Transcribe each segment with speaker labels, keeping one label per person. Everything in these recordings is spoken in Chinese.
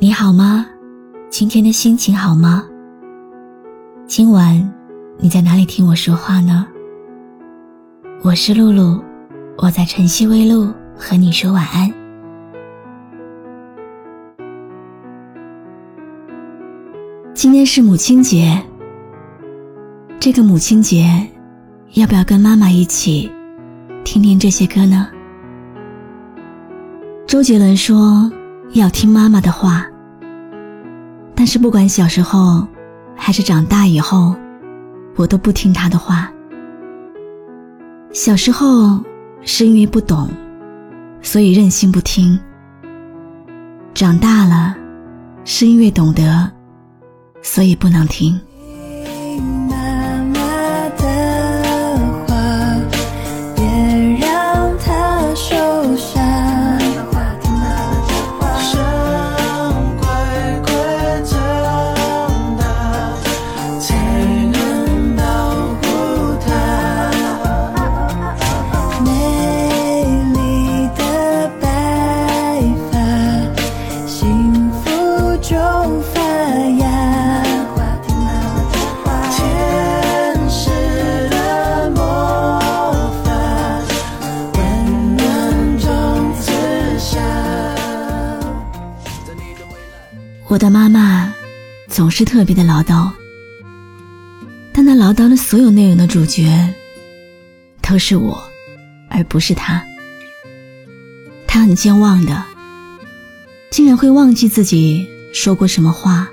Speaker 1: 你好吗？今天的心情好吗？今晚你在哪里听我说话呢？我是露露，我在晨曦微露和你说晚安。今天是母亲节，这个母亲节，要不要跟妈妈一起听听这些歌呢？周杰伦说要听妈妈的话，但是不管小时候还是长大以后，我都不听他的话。小时候是因为不懂，所以任性不听；长大了是因为懂得，所以不能听。我的妈妈总是特别的唠叨，但那唠叨的所有内容的主角都是我，而不是她。她很健忘的，竟然会忘记自己说过什么话，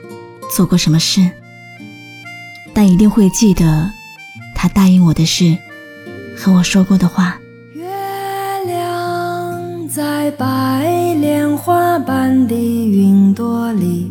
Speaker 1: 做过什么事，但一定会记得她答应我的事和我说过的话。
Speaker 2: 月亮在白。莲花般的云朵里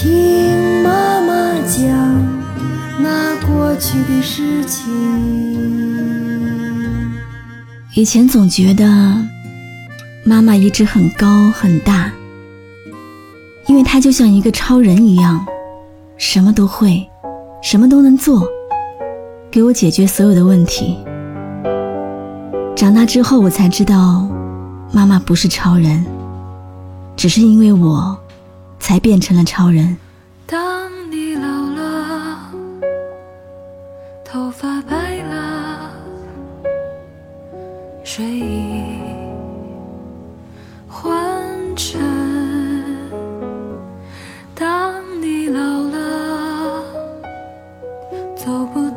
Speaker 2: 听妈妈讲那过去的事情。
Speaker 1: 以前总觉得妈妈一直很高很大，因为她就像一个超人一样，什么都会，什么都能做，给我解决所有的问题。长大之后，我才知道，妈妈不是超人，只是因为我。才变成了超人。
Speaker 2: 当你老了，头发白了，睡意昏沉。当你老了，走不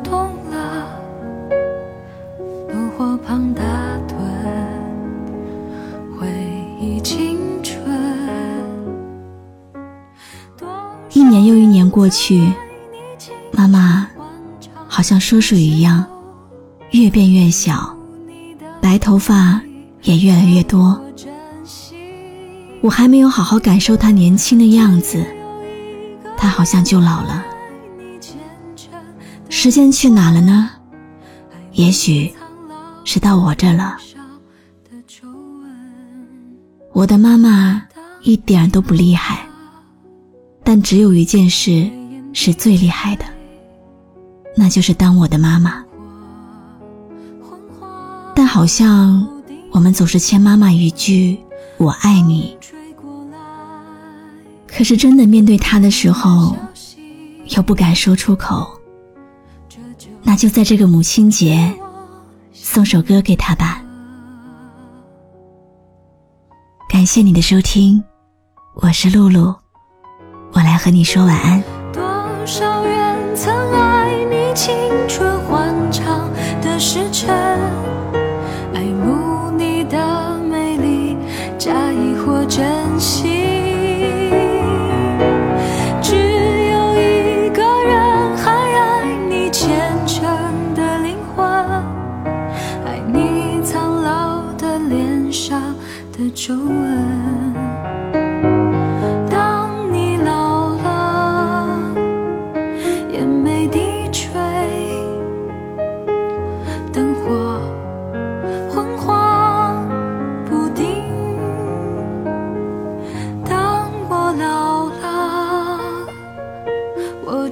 Speaker 1: 过去，妈妈好像缩水一样，越变越小，白头发也越来越多。我还没有好好感受她年轻的样子，她好像就老了。时间去哪了呢？也许是到我这了。我的妈妈一点都不厉害。但只有一件事是最厉害的，那就是当我的妈妈。但好像我们总是欠妈妈一句“我爱你”，可是真的面对她的时候，又不敢说出口。那就在这个母亲节，送首歌给她吧。感谢你的收听。我是露露，我来和你说晚安。
Speaker 3: 多少人曾爱你青春欢畅的时辰，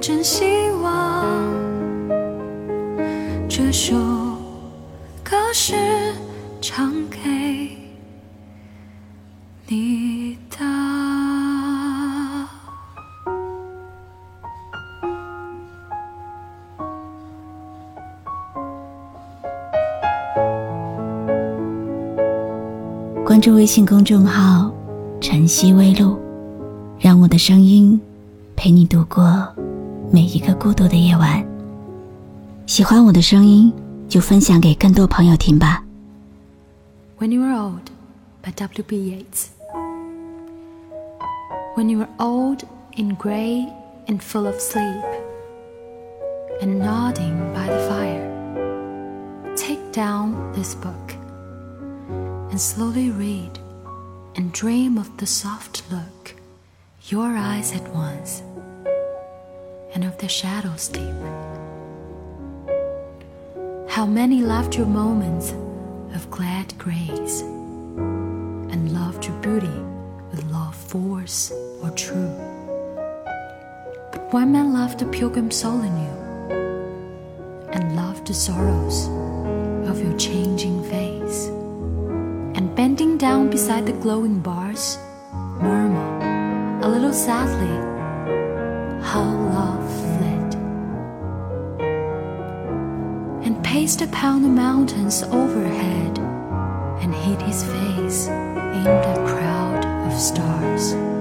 Speaker 3: 真希望这首歌是唱给你的。
Speaker 1: 关注微信公众号“晨曦微露”，让我的声音陪你度过每一个孤独的夜晚。喜欢我的声音，就分享给更多朋友听吧。
Speaker 3: When You Were Old by W.B. Yeats. When you were old and gray and full of sleep, and nodding by the fire, take down this book and slowly read and dream of the soft look your eyes had once and of the shadows deep. How many laughter moments of glad grace and loved your beauty with love force or true. But one man loved the pilgrim soul in you and loved the sorrows of your changing face. And bending down beside the glowing bars, murmur a little sadly how love paced upon the mountains overhead and hid his face in the crowd of stars.